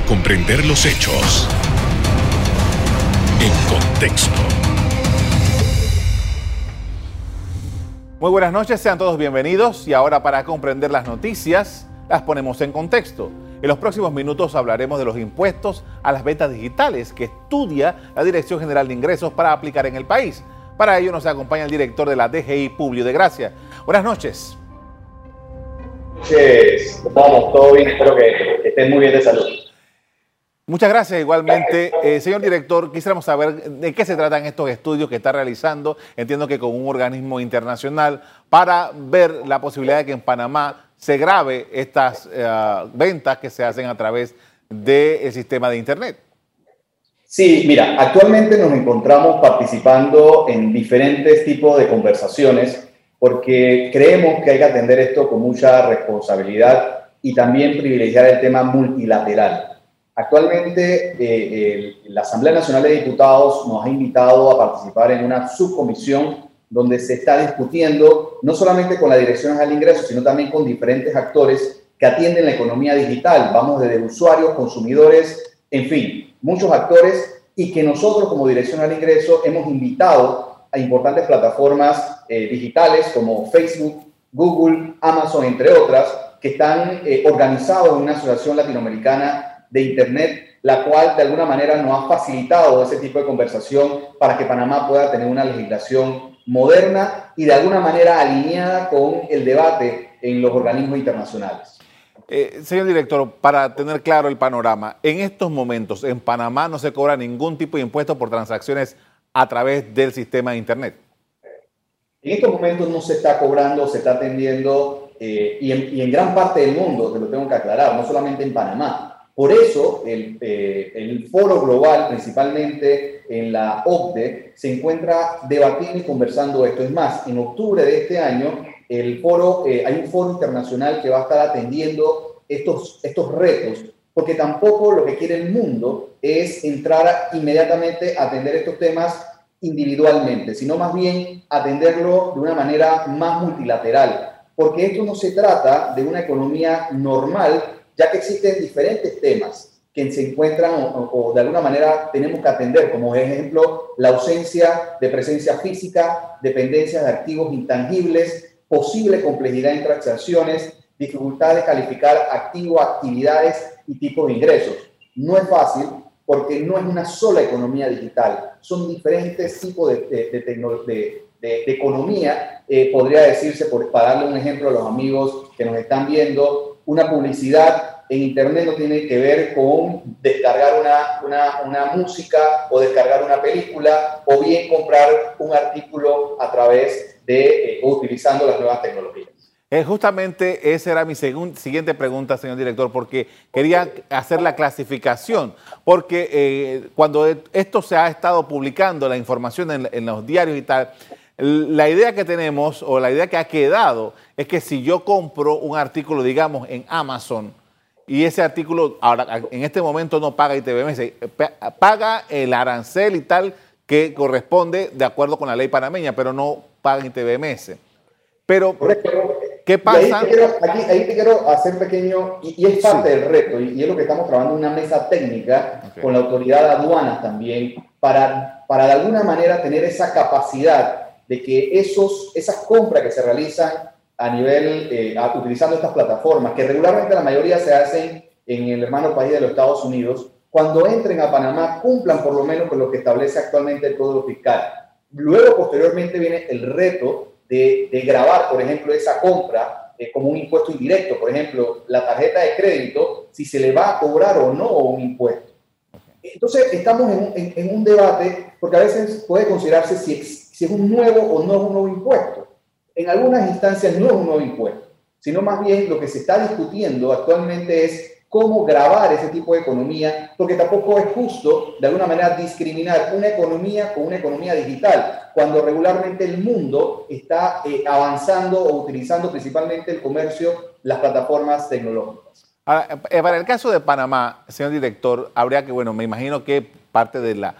para comprender los hechos en contexto. Muy buenas noches, sean todos bienvenidos y ahora para comprender las noticias las ponemos en contexto. En los próximos minutos hablaremos de los impuestos a las ventas digitales que estudia la Dirección General de Ingresos para aplicar en el país. Para ello nos acompaña el director de la DGI, Publio de Gracia. Buenas noches. Buenas noches, vamos, todo bien, espero que, estén muy bien de salud. Muchas gracias igualmente. Eh, señor director, quisiéramos saber de qué se tratan estos estudios que está realizando, entiendo que con un organismo internacional, para ver la posibilidad de que en Panamá se grabe estas eh, ventas que se hacen a través del sistema de Internet. Sí, mira, actualmente nos encontramos participando en diferentes tipos de conversaciones porque creemos que hay que atender esto con mucha responsabilidad y también privilegiar el tema multilateral. Actualmente eh, la Asamblea Nacional de Diputados nos ha invitado a participar en una subcomisión donde se está discutiendo no solamente con la Dirección General de Ingresos, sino también con diferentes actores que atienden la economía digital. Vamos desde usuarios, consumidores, en fin, muchos actores y que nosotros como Dirección General de Ingresos hemos invitado a importantes plataformas eh, digitales como Facebook, Google, Amazon, entre otras, que están eh, organizados en una asociación latinoamericana de Internet la cual de alguna manera nos ha facilitado ese tipo de conversación para que Panamá pueda tener una legislación moderna y de alguna manera alineada con el debate en los organismos internacionales. Eh, señor director, para tener claro el panorama, en estos momentos en Panamá no se cobra ningún tipo de impuesto por transacciones a través del sistema de Internet. En estos momentos no se está cobrando, se está atendiendo eh, y, en, y en gran parte del mundo, te lo tengo que aclarar, no solamente en Panamá. Por eso, el, eh, el, foro global, principalmente en la OCDE, se encuentra debatiendo y conversando esto. Es más, en octubre de este año, el foro, eh, hay un foro internacional que va a estar atendiendo estos, estos retos, porque tampoco lo que quiere el mundo es entrar inmediatamente a atender estos temas individualmente, sino más bien atenderlo de una manera más multilateral, porque esto no se trata de una economía normal, ya que existen diferentes temas que se encuentran o, de alguna manera tenemos que atender, como ejemplo la ausencia de presencia física, dependencia de activos intangibles, posible complejidad en transacciones, dificultad de calificar activos, actividades y tipos de ingresos. No es fácil porque no es una sola economía digital, son diferentes tipos de, de, de economía, eh, podría decirse, por, para darle un ejemplo a los amigos que nos están viendo, una publicidad en Internet no tiene que ver con descargar una, una, una, música o descargar una película o bien comprar un artículo a través de eh, utilizando las nuevas tecnologías. Eh, justamente esa era mi siguiente pregunta, señor director, porque quería hacer la clasificación, porque eh, cuando esto se ha estado publicando, la información en, en los diarios y tal, la idea que tenemos o la idea que ha quedado es que si yo compro un artículo, digamos, en Amazon, y ese artículo ahora en este momento no paga ITBMS, paga el arancel y tal que corresponde de acuerdo con la ley panameña, pero no paga ITBMS. Pero, ¿qué pasa? Ahí te, quiero, hacer pequeño, y, es parte del reto, y, es lo que estamos trabajando en una mesa técnica con la autoridad de aduanas también, para, para de alguna manera tener esa capacidad de que esos, esas compras que se realizan a nivel, eh, utilizando estas plataformas, que regularmente la mayoría se hacen en el hermano país de los Estados Unidos, cuando entren a Panamá cumplan por lo menos con lo que establece actualmente el Código Fiscal. Luego, posteriormente, viene el reto de, de grabar, por ejemplo, esa compra eh, como un impuesto indirecto. Por ejemplo, la tarjeta de crédito, si se le va a cobrar o no un impuesto. Entonces, estamos en, en, un debate, porque a veces puede considerarse si, si es un nuevo o no es un nuevo impuesto en algunas instancias no es un nuevo impuesto, sino más bien lo que se está discutiendo actualmente es cómo grabar ese tipo de economía, porque tampoco es justo de alguna manera discriminar una economía con una economía digital, cuando regularmente el mundo está eh, avanzando o utilizando principalmente el comercio, las plataformas tecnológicas. Eh, para el caso de Panamá, señor director, habría que, bueno, me imagino que parte de la,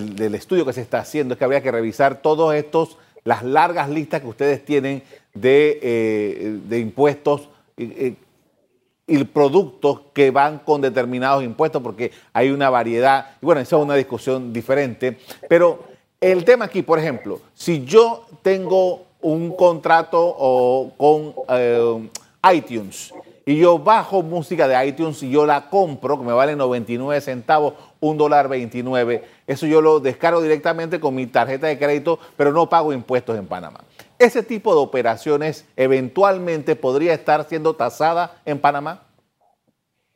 del, estudio que se está haciendo es que habría que revisar todos estos las largas listas que ustedes tienen de, eh, impuestos. y productos que van con determinados impuestos porque hay una variedad. Y bueno, esa es una discusión diferente. Pero el tema aquí, por ejemplo, si yo tengo un contrato con eh, iTunes y yo bajo música de iTunes y yo la compro, que me vale 99 centavos, un dólar 29, eso yo lo descargo directamente con mi tarjeta de crédito, pero no pago impuestos en Panamá. ¿Ese tipo de operaciones eventualmente podría estar siendo tasada en Panamá?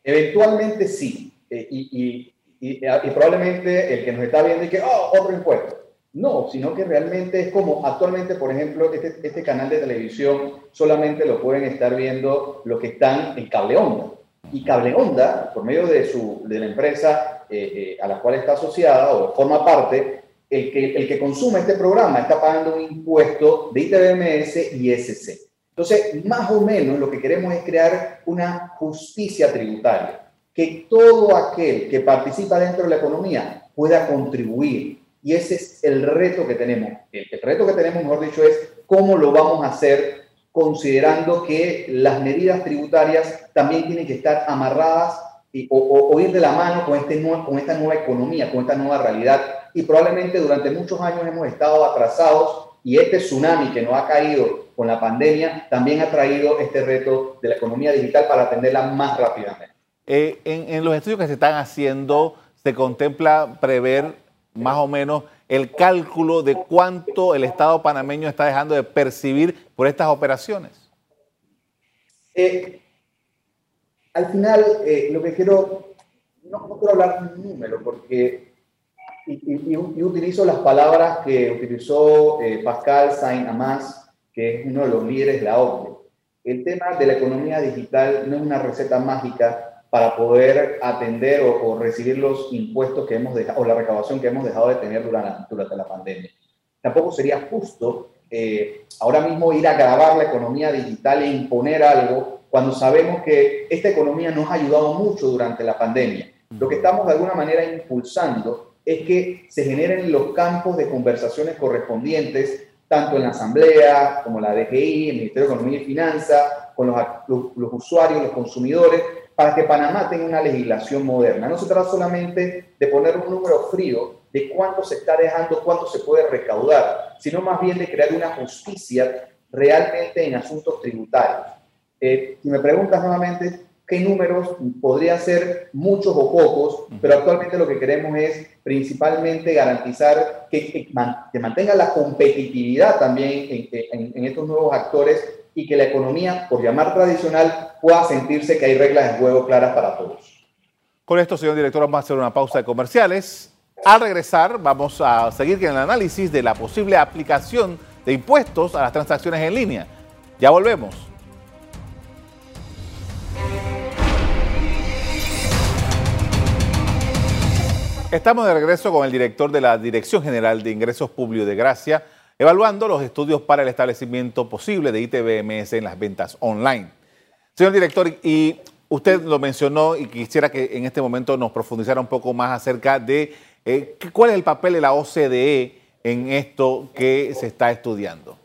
Eventualmente sí. Eh, y, probablemente el que nos está viendo y que, oh, otro impuesto. No, sino que realmente es como actualmente, por ejemplo, este, este, canal de televisión solamente lo pueden estar viendo los que están en cable onda. Y cable onda, por medio de, su, de la empresa eh, eh, a la cual está asociada o forma parte, el que, el que consume este programa está pagando un impuesto de ITBMS y SC. Entonces, más o menos lo que queremos es crear una justicia tributaria, que todo aquel que participa dentro de la economía pueda contribuir. Y ese es el reto que tenemos. El, reto que tenemos, mejor dicho, es cómo lo vamos a hacer considerando que las medidas tributarias también tienen que estar amarradas o, ir de la mano con, este, con esta nueva economía, con esta nueva realidad y probablemente durante muchos años hemos estado atrasados y este tsunami que nos ha caído con la pandemia también ha traído este reto de la economía digital para atenderla más rápidamente. Eh, en, los estudios que se están haciendo, se contempla prever más o menos el cálculo de cuánto el Estado panameño está dejando de percibir por estas operaciones. Eh, al final, eh, lo que quiero, no, no, quiero hablar de un número, porque y, utilizo las palabras que utilizó eh, Pascal Saint-Amás, que es uno de los líderes de la OCDE. El tema de la economía digital no es una receta mágica para poder atender o, recibir los impuestos que hemos dejado, o la recaudación que hemos dejado de tener durante, durante la pandemia. Tampoco sería justo eh, ahora mismo ir a grabar la economía digital e imponer algo cuando sabemos que esta economía nos ha ayudado mucho durante la pandemia. Lo que estamos de alguna manera impulsando es que se generen los campos de conversaciones correspondientes, tanto en la Asamblea como la DGI, el Ministerio de Economía y Finanzas, con los, los, usuarios, los consumidores, para que Panamá tenga una legislación moderna. No se trata solamente de poner un número frío de cuánto se está dejando, cuánto se puede recaudar, sino más bien de crear una justicia realmente en asuntos tributarios. Eh, si me preguntas nuevamente, qué números podrían ser muchos o pocos, pero actualmente lo que queremos es principalmente garantizar que, que, mantenga la competitividad también en, estos nuevos actores y que la economía, por llamar tradicional, pueda sentirse que hay reglas de juego claras para todos. Con esto, señor director, vamos a hacer una pausa de comerciales. Al regresar, vamos a seguir con el análisis de la posible aplicación de impuestos a las transacciones en línea. Ya volvemos. Estamos de regreso con el director de la Dirección General de Ingresos Públicos de Gracia, evaluando los estudios para el establecimiento posible de ITBMS en las ventas online. Señor director, y usted lo mencionó y quisiera que en este momento nos profundizara un poco más acerca de eh, cuál es el papel de la OCDE en esto que se está estudiando.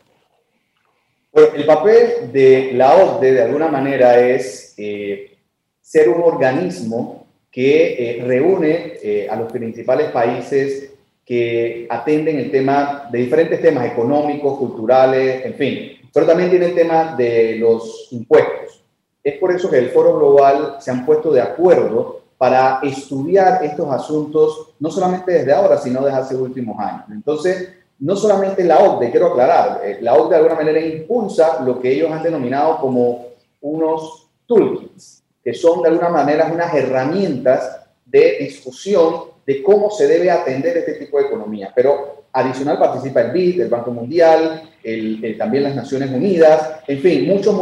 el papel de la OCDE de alguna manera es eh, ser un organismo que eh, reúne eh, a los principales países que atenden el tema de diferentes temas económicos, culturales, en fin, pero también tiene el tema de los impuestos. Es por eso que el Foro Global se han puesto de acuerdo para estudiar estos asuntos, no solamente desde ahora, sino desde hace últimos años. Entonces, no solamente la OCDE, quiero aclarar, eh, la OCDE de alguna manera impulsa lo que ellos han denominado como unos toolkits, que son de alguna manera unas herramientas de discusión de cómo se debe atender este tipo de economía. Pero adicional participa el BID, el Banco Mundial, el, también las Naciones Unidas, en fin, muchos,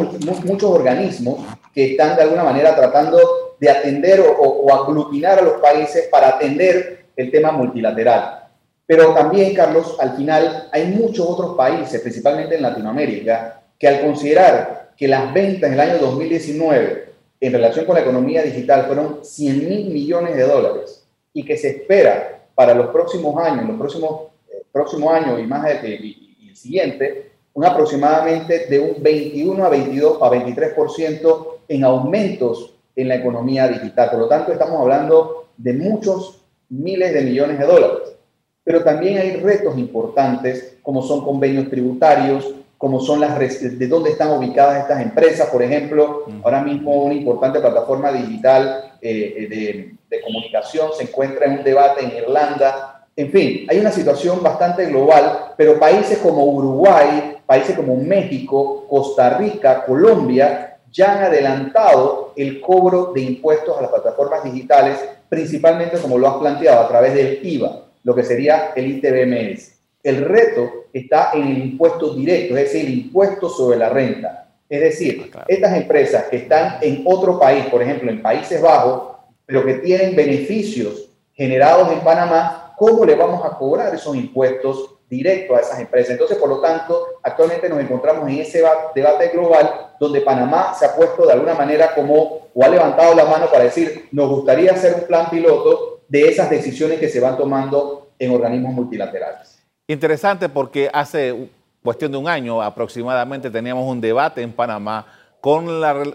muchos organismos que están de alguna manera tratando de atender o, o aglutinar a los países para atender el tema multilateral. Pero también, Carlos, al final hay muchos otros países, principalmente en Latinoamérica, que al considerar que las ventas en el año 2019 en relación con la economía digital fueron 100 mil millones de dólares y que se espera para los próximos años, los próximos, eh, próximos años y más y, el siguiente, un aproximadamente de un 21 a 22 a 23% en aumentos en la economía digital. Por lo tanto, estamos hablando de muchos miles de millones de dólares. Pero también hay retos importantes como son convenios tributarios, como son las de dónde están ubicadas estas empresas. Por ejemplo, ahora mismo una importante plataforma digital eh, de, de, comunicación se encuentra en un debate en Irlanda. En fin, hay una situación bastante global, pero países como Uruguay, países como México, Costa Rica, Colombia, ya han adelantado el cobro de impuestos a las plataformas digitales, principalmente como lo has planteado, a través del IVA, lo que sería el ITBMS. El reto está en el impuesto directo, es decir, el impuesto sobre la renta. Es decir, ah, estas empresas que están en otro país, por ejemplo, en Países Bajos, pero que tienen beneficios generados en Panamá, ¿cómo le vamos a cobrar esos impuestos directos a esas empresas? Entonces, por lo tanto, actualmente nos encontramos en ese debate global donde Panamá se ha puesto de alguna manera como, o ha levantado la mano para decir, nos gustaría hacer un plan piloto de esas decisiones que se van tomando en organismos multilaterales. Interesante porque hace cuestión de un año aproximadamente teníamos un debate en Panamá con,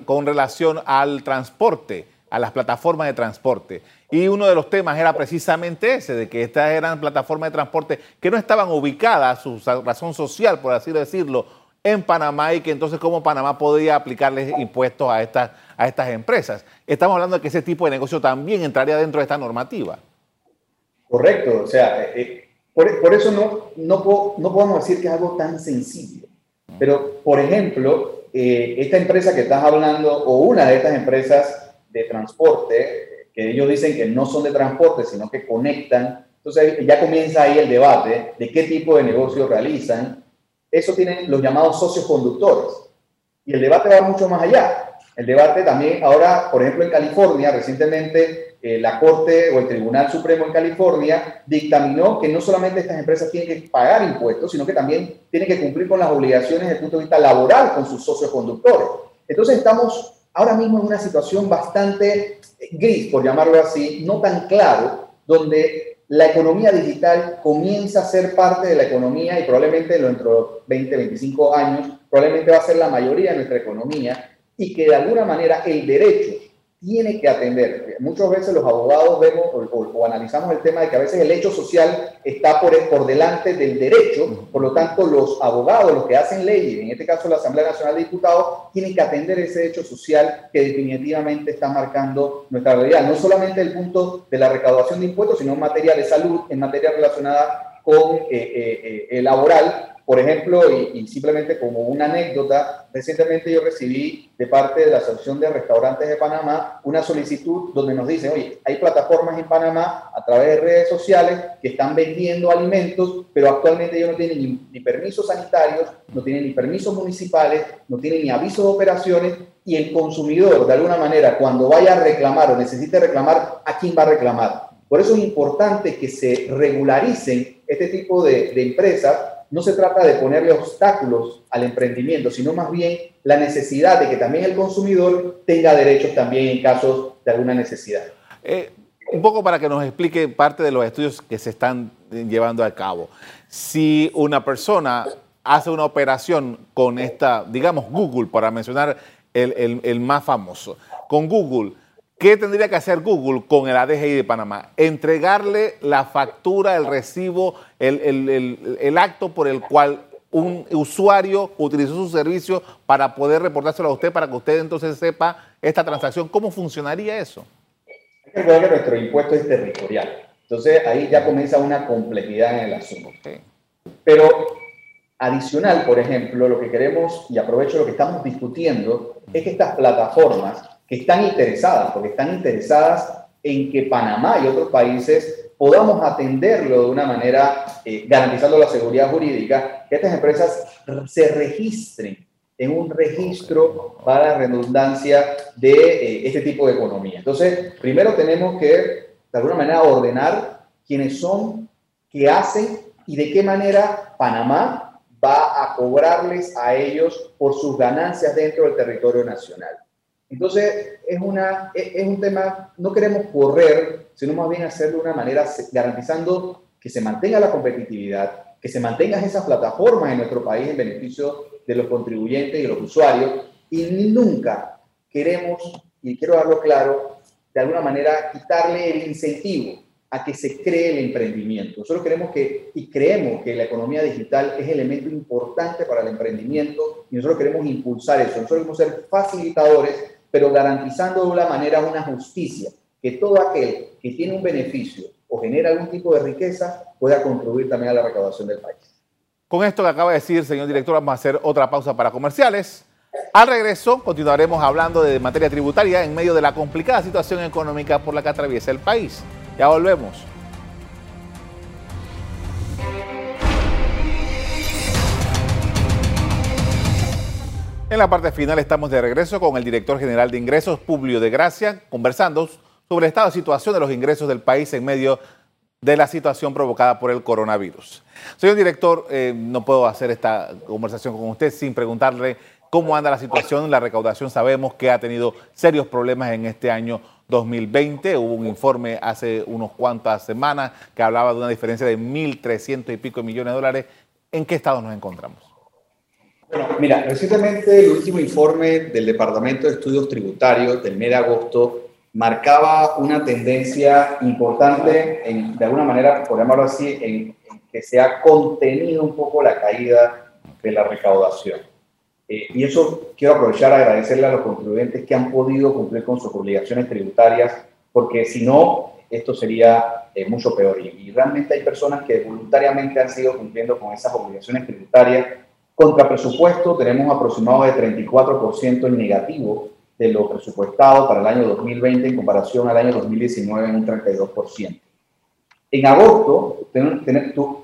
con relación al transporte, a las plataformas de transporte. Y uno de los temas era precisamente ese, de que estas eran plataformas de transporte que no estaban ubicadas, su razón social, por así decirlo, en Panamá y que entonces cómo Panamá podría aplicarles impuestos a estas, a estas empresas. Estamos hablando de que ese tipo de negocio también entraría dentro de esta normativa. Correcto, o sea, eh, eh, por, eso no, no, no, podemos decir que es algo tan sencillo. Pero, por ejemplo, eh, esta empresa que estás hablando, o una de estas empresas de transporte, que ellos dicen que no son de transporte, sino que conectan, entonces ya comienza ahí el debate de qué tipo de negocio realizan. Eso tienen los llamados socios conductores. Y el debate va mucho más allá. El debate también ahora, por ejemplo, en California, recientemente eh, la Corte o el Tribunal Supremo en California dictaminó que no solamente estas empresas tienen que pagar impuestos, sino que también tienen que cumplir con las obligaciones desde el punto de vista laboral con sus socios conductores. Entonces estamos ahora mismo en una situación bastante gris, por llamarlo así, no tan claro, donde la economía digital comienza a ser parte de la economía y probablemente dentro de 20, 25 años, probablemente va a ser la mayoría de nuestra economía y que de alguna manera el derecho tiene que atender. Muchas veces los abogados vemos o, analizamos el tema de que a veces el hecho social está por, por delante del derecho, por lo tanto los abogados, los que hacen leyes, en este caso la Asamblea Nacional de Diputados, tienen que atender ese hecho social que definitivamente está marcando nuestra realidad, no solamente el punto de la recaudación de impuestos, sino en materia de salud, en materia relacionada con eh, eh, eh, laboral, por ejemplo, y, simplemente como una anécdota, recientemente yo recibí de parte de la Asociación de Restaurantes de Panamá una solicitud donde nos dicen, oye, hay plataformas en Panamá a través de redes sociales que están vendiendo alimentos, pero actualmente ellos no tienen ni, ni permisos sanitarios, no tienen ni permisos municipales, no tienen ni avisos de operaciones y el consumidor, de alguna manera, cuando vaya a reclamar o necesite reclamar, ¿a quién va a reclamar? Por eso es importante que se regularicen este tipo de, de empresas no se trata de ponerle obstáculos al emprendimiento, sino más bien la necesidad de que también el consumidor tenga derechos también en casos de alguna necesidad. Eh, un poco para que nos explique parte de los estudios que se están llevando a cabo. Si una persona hace una operación con esta, digamos Google, para mencionar el, el más famoso, con Google, ¿Qué tendría que hacer Google con el ADGI de Panamá? Entregarle la factura, el recibo, el, acto por el cual un usuario utilizó su servicio para poder reportárselo a usted, para que usted entonces sepa esta transacción. ¿Cómo funcionaría eso? Hay que recordar que nuestro impuesto es territorial. Entonces ahí ya comienza una complejidad en el asunto. Pero adicional, por ejemplo, lo que queremos, y aprovecho lo que estamos discutiendo, es que estas plataformas que están interesadas, porque están interesadas en que Panamá y otros países podamos atenderlo de una manera eh, garantizando la seguridad jurídica, que estas empresas se registren en un registro para redundancia de eh, este tipo de economía. Entonces, primero tenemos que, de alguna manera, ordenar quiénes son, qué hacen y de qué manera Panamá va a cobrarles a ellos por sus ganancias dentro del territorio nacional. Entonces, es, una, es, un tema, no queremos correr, sino más bien hacerlo de una manera garantizando que se mantenga la competitividad, que se mantengan esas plataformas en nuestro país en beneficio de los contribuyentes y los usuarios, y nunca queremos y quiero darlo claro, de alguna manera quitarle el incentivo a que se cree el emprendimiento. Nosotros queremos que y creemos que la economía digital es elemento importante para el emprendimiento y nosotros queremos impulsar eso. Nosotros queremos ser facilitadores, pero garantizando de una manera una justicia, que todo aquel que tiene un beneficio o genera algún tipo de riqueza pueda contribuir también a la recaudación del país. Con esto que acaba de decir, señor director, vamos a hacer otra pausa para comerciales. Al regreso, continuaremos hablando de materia tributaria en medio de la complicada situación económica por la que atraviesa el país. Ya volvemos. En la parte final estamos de regreso con el director general de Ingresos, Publio de Gracia, conversando sobre el estado de situación de los ingresos del país en medio de la situación provocada por el coronavirus. Señor director, eh, no puedo hacer esta conversación con usted sin preguntarle cómo anda la situación. La recaudación sabemos que ha tenido serios problemas en este año 2020. Hubo un informe hace unos cuantas semanas que hablaba de una diferencia de 1.300 y pico millones de dólares. ¿En qué estado nos encontramos? Bueno, mira, recientemente el último informe del Departamento de Estudios Tributarios del mes de agosto marcaba una tendencia importante, en, de alguna manera, por llamarlo así, en, que se ha contenido un poco la caída de la recaudación. Eh, y eso quiero aprovechar agradecerle a los contribuyentes que han podido cumplir con sus obligaciones tributarias, porque si no, esto sería eh, mucho peor. Y, y, realmente hay personas que voluntariamente han sido cumpliendo con esas obligaciones tributarias. Contra presupuesto tenemos aproximado de 34% en negativo de lo presupuestado para el año 2020 en comparación al año 2019 en un 32%. En agosto,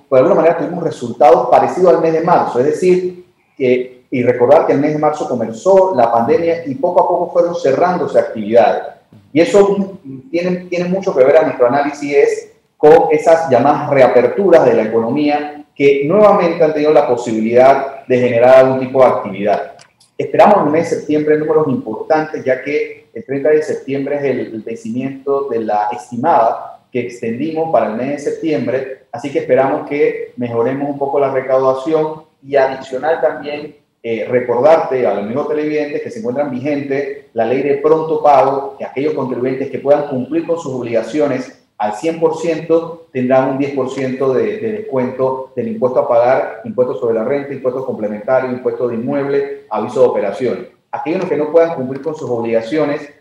por alguna manera tuvimos resultados parecidos al mes de marzo, es decir, y recordar que el mes de marzo comenzó la pandemia y poco a poco fueron cerrándose actividades. Y eso tiene, tiene mucho que ver a nuestro análisis es con esas llamadas reaperturas de la economía que nuevamente han tenido la posibilidad de generar algún tipo de actividad. Esperamos en el mes de septiembre números importantes, ya que el 30 de septiembre es el, vencimiento de la estimada que extendimos para el mes de septiembre, así que esperamos que mejoremos un poco la recaudación y adicional también eh, recordarte a los amigos televidentes que se encuentran vigentes la ley de pronto pago, que aquellos contribuyentes que puedan cumplir con sus obligaciones al 100% tendrán un 10% de, de, descuento del impuesto a pagar, impuesto sobre la renta, impuesto complementario, impuesto de inmueble, aviso de operación. Aquellos que no puedan cumplir con sus obligaciones,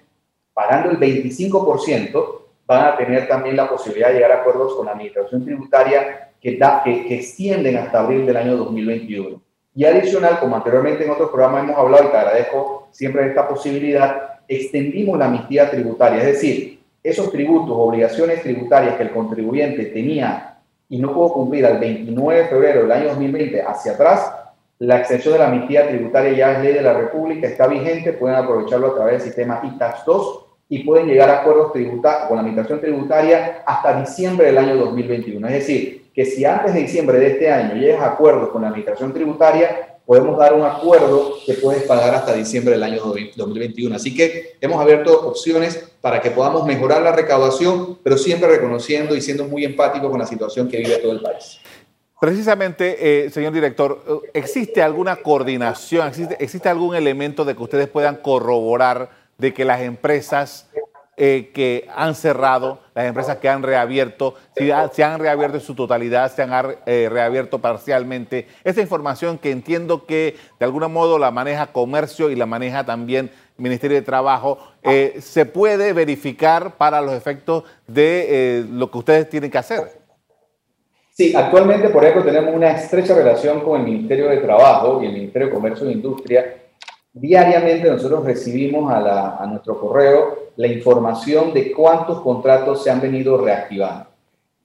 pagando el 25%, van a tener también la posibilidad de llegar a acuerdos con la administración tributaria que, da, que, que extienden hasta abril del año 2021. Y adicional, como anteriormente en otros programas hemos hablado y te agradezco siempre esta posibilidad, extendimos la amnistía tributaria, es decir, esos tributos, obligaciones tributarias que el contribuyente tenía y no pudo cumplir al 29 de febrero del año 2020 hacia atrás, la extensión de la amnistía tributaria ya es ley de la República, está vigente, pueden aprovecharlo a través del sistema ITAX 2 y pueden llegar a acuerdos tributarios con la administración tributaria hasta diciembre del año 2021. Es decir, que si antes de diciembre de este año llegas a acuerdos con la administración tributaria, podemos dar un acuerdo que puedes pagar hasta diciembre del año 2021. Así que hemos abierto opciones para que podamos mejorar la recaudación, pero siempre reconociendo y siendo muy empáticos con la situación que vive todo el país. Precisamente, eh, señor director, ¿existe alguna coordinación, existe, existe algún elemento de que ustedes puedan corroborar de que las empresas eh, que han cerrado, las empresas que han reabierto, si se han reabierto en su totalidad, se han eh, reabierto parcialmente. Esa información que entiendo que de algún modo la maneja comercio y la maneja también Ministerio de Trabajo, eh, se puede verificar para los efectos de lo que ustedes tienen que hacer. Sí, actualmente, por ejemplo, tenemos una estrecha relación con el Ministerio de Trabajo y el Ministerio de Comercio e Industria Diariamente nosotros recibimos a, nuestro correo la información de cuántos contratos se han venido reactivando.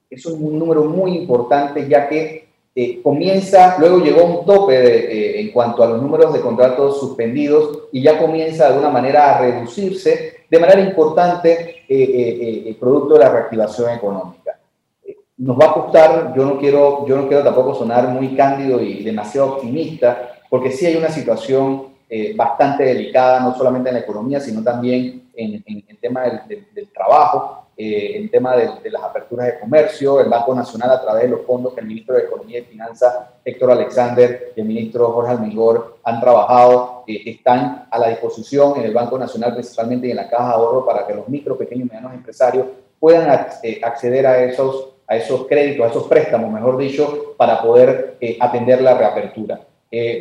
Eso es un número muy importante ya que eh, comienza, luego llegó un tope eh, en cuanto a los números de contratos suspendidos y ya comienza de alguna manera a reducirse de manera importante eh, el producto de la reactivación económica. Nos va a costar, yo no, quiero, yo no quiero tampoco sonar muy cándido y demasiado optimista, porque sí hay una situación eh, bastante delicada, no solamente en la economía, sino también en, el tema del, trabajo. eh, el tema de, las aperturas de comercio, el Banco Nacional a través de los fondos que el ministro de Economía y Finanzas, Héctor Alexander, y el ministro Jorge Almigor han trabajado, eh, están a la disposición en el Banco Nacional principalmente y en la Caja de Ahorro para que los micro, pequeños y medianos empresarios puedan acceder a esos, a esos créditos, a esos préstamos, mejor dicho, para poder atender la reapertura.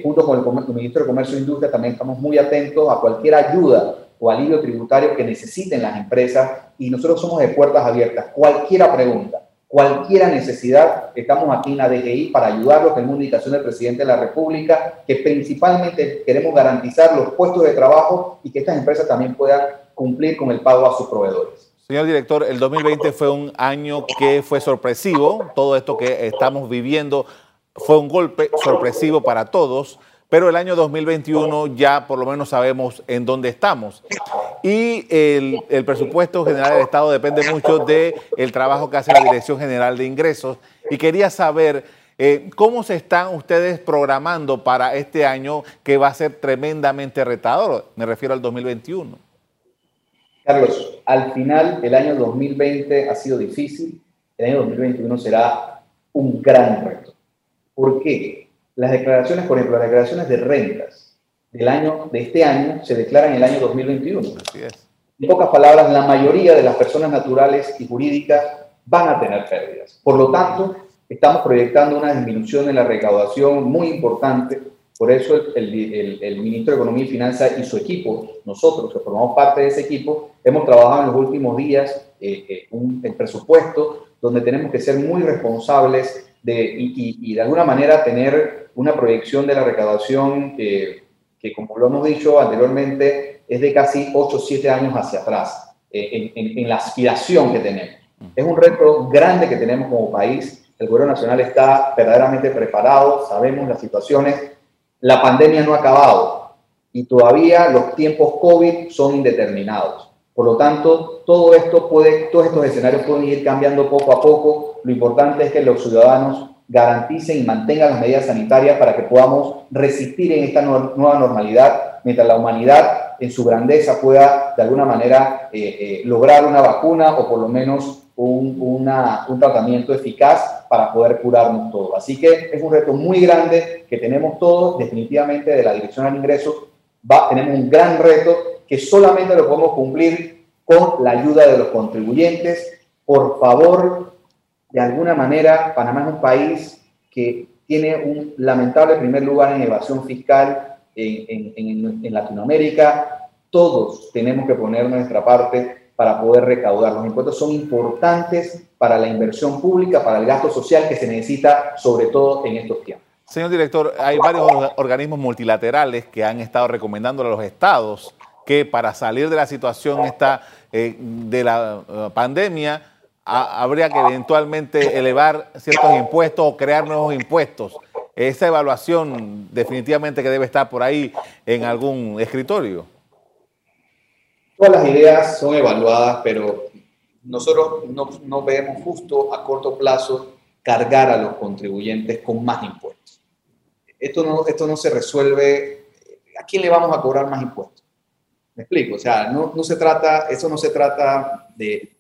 Junto con el, el ministro de Comercio e Industria también estamos muy atentos a cualquier ayuda o alivio tributario que necesiten las empresas y nosotros somos de puertas abiertas. Cualquiera pregunta, cualquiera necesidad, estamos aquí en la DGI para ayudarlos. Tenemos una indicación del presidente de la República que principalmente queremos garantizar los puestos de trabajo y que estas empresas también puedan cumplir con el pago a sus proveedores. Señor director, el 2020 fue un año que fue sorpresivo. Todo esto que estamos viviendo fue un golpe sorpresivo para todos pero el año 2021 ya por lo menos sabemos en dónde estamos. Y el, presupuesto general del Estado depende mucho del el trabajo que hace la Dirección General de Ingresos. Y quería saber eh, cómo se están ustedes programando para este año que va a ser tremendamente retador. Me refiero al 2021. Carlos, al final el año 2020 ha sido difícil, el año 2021 será un gran reto. ¿Por qué? Las declaraciones, por ejemplo, las declaraciones de rentas del año, de este año se declaran en el año 2021. En pocas palabras, la mayoría de las personas naturales y jurídicas van a tener pérdidas. Por lo tanto, estamos proyectando una disminución en la recaudación muy importante. Por eso el, el, ministro de Economía y Finanzas y su equipo, nosotros que formamos parte de ese equipo, hemos trabajado en los últimos días eh, eh, un el presupuesto donde tenemos que ser muy responsables de, y, y, de alguna manera tener una proyección de la recaudación que, que, como lo hemos dicho anteriormente, es de casi 8 o 7 años hacia atrás, eh, en, en, la aspiración que tenemos. Es un reto grande que tenemos como país. El gobierno nacional está verdaderamente preparado, sabemos las situaciones. La pandemia no ha acabado y todavía los tiempos COVID son indeterminados. Por lo tanto, todo esto puede, todos estos escenarios pueden ir cambiando poco a poco. Lo importante es que los ciudadanos garanticen y mantengan las medidas sanitarias para que podamos resistir en esta nueva normalidad, mientras la humanidad en su grandeza pueda de alguna manera eh, eh, lograr una vacuna o por lo menos un, un, tratamiento eficaz para poder curarnos todos. Así que es un reto muy grande que tenemos todos, definitivamente de la Dirección al Ingreso, va, tenemos un gran reto que solamente lo podemos cumplir con la ayuda de los contribuyentes. Por favor, de alguna manera, Panamá es un país que tiene un lamentable primer lugar en evasión fiscal en, Latinoamérica. Todos tenemos que poner nuestra parte para poder recaudar. Los impuestos son importantes para la inversión pública, para el gasto social que se necesita, sobre todo en estos tiempos. Señor director, hay varios organismos multilaterales que han estado recomendando a los estados que para salir de la situación esta, eh, de la eh, pandemia habría que eventualmente elevar ciertos impuestos o crear nuevos impuestos. Esa evaluación definitivamente que debe estar por ahí en algún escritorio. Todas las ideas son evaluadas, pero nosotros no, no vemos justo a corto plazo cargar a los contribuyentes con más impuestos. Esto no, esto no se resuelve. ¿A quién le vamos a cobrar más impuestos? Me explico, o sea, no, no se trata, eso no se trata de,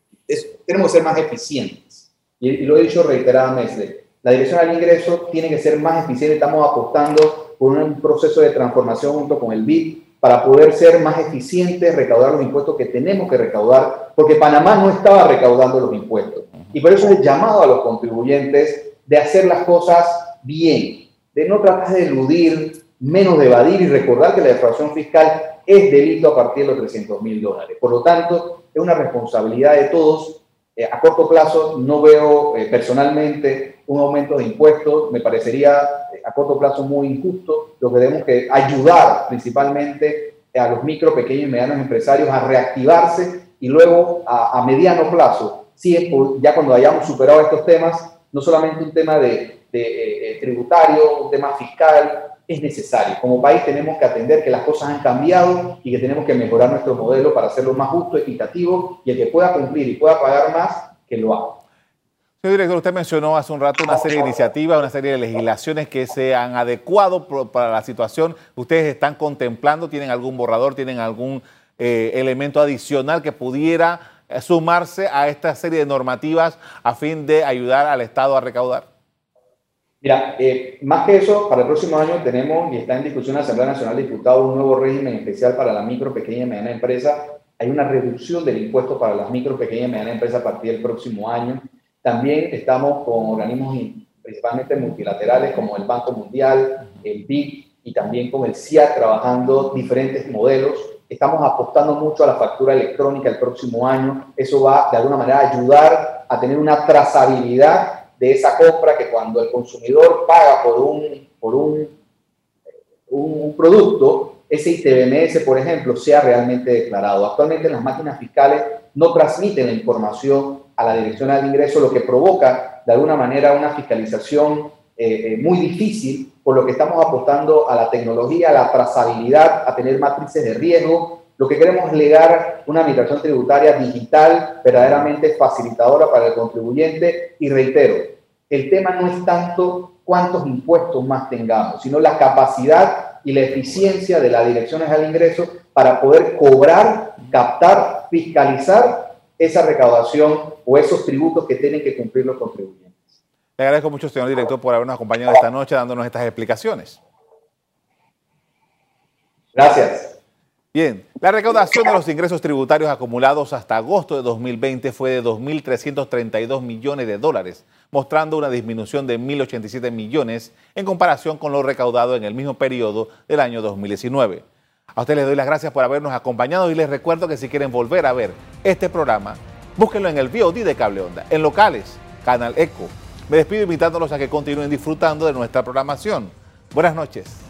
tenemos que ser más eficientes. Y, lo he dicho reiteradamente, la dirección al ingreso tiene que ser más eficiente, estamos apostando por un proceso de transformación junto con el BID para poder ser más eficientes, recaudar los impuestos que tenemos que recaudar, porque Panamá no estaba recaudando los impuestos. Y por eso es llamado a los contribuyentes de hacer las cosas bien, de no tratar de eludir, menos de evadir y recordar que la defraudación fiscal es delito a partir de los 300 mil dólares. Por lo tanto, es una responsabilidad de todos. Eh, a corto plazo no veo eh, personalmente un aumento de impuestos, me parecería eh, a corto plazo muy injusto. Lo que tenemos que ayudar principalmente a los micro, pequeños y medianos empresarios a reactivarse y luego a, mediano plazo, sí, ya cuando hayamos superado estos temas, no solamente un tema de, de tributario, un tema fiscal, es necesario. Como país tenemos que atender que las cosas han cambiado y que tenemos que mejorar nuestro modelo para hacerlo más justo, equitativo y el que pueda cumplir y pueda pagar más, que lo haga. Señor director, usted mencionó hace un rato una serie de iniciativas, una serie de legislaciones que se han adecuado para la situación. ¿Ustedes están contemplando? ¿Tienen algún borrador? ¿Tienen algún eh, elemento adicional que pudiera eh, sumarse a esta serie de normativas a fin de ayudar al Estado a recaudar? Mira, eh, más que eso, para el próximo año tenemos y está en discusión en la Asamblea Nacional de Diputados un nuevo régimen especial para la micro, pequeña y mediana empresa. Hay una reducción del impuesto para las micro, pequeñas y mediana empresas a partir del próximo año. También estamos con organismos principalmente multilaterales como el Banco Mundial, el BIC y también con el CIA trabajando diferentes modelos. Estamos apostando mucho a la factura electrónica el próximo año. Eso va de alguna manera a ayudar a tener una trazabilidad de esa compra que cuando el consumidor paga por un, por un, un, producto, ese ITBMS, por ejemplo, sea realmente declarado. Actualmente las máquinas fiscales no transmiten la información a la Dirección del Ingreso, lo que provoca de alguna manera una fiscalización eh, eh, muy difícil, por lo que estamos apostando a la tecnología, a la trazabilidad, a tener matrices de riesgo. Lo que queremos es legar una administración tributaria digital, verdaderamente facilitadora para el contribuyente. Y reitero, el tema no es tanto cuántos impuestos más tengamos, sino la capacidad y la eficiencia de la Dirección General de Ingreso para poder cobrar, captar, fiscalizar esa recaudación o esos tributos que tienen que cumplir los contribuyentes. Le agradezco mucho, señor director, por habernos acompañado esta noche dándonos estas explicaciones. Gracias. Bien, la recaudación de los ingresos tributarios acumulados hasta agosto de 2020 fue de 2.332 millones de dólares, mostrando una disminución de 1.087 millones en comparación con lo recaudado en el mismo periodo del año 2019. A ustedes les doy las gracias por habernos acompañado y les recuerdo que si quieren volver a ver este programa, búsquenlo en el VOD de Cable Onda, en locales, Canal Eco. Me despido invitándolos a que continúen disfrutando de nuestra programación. Buenas noches.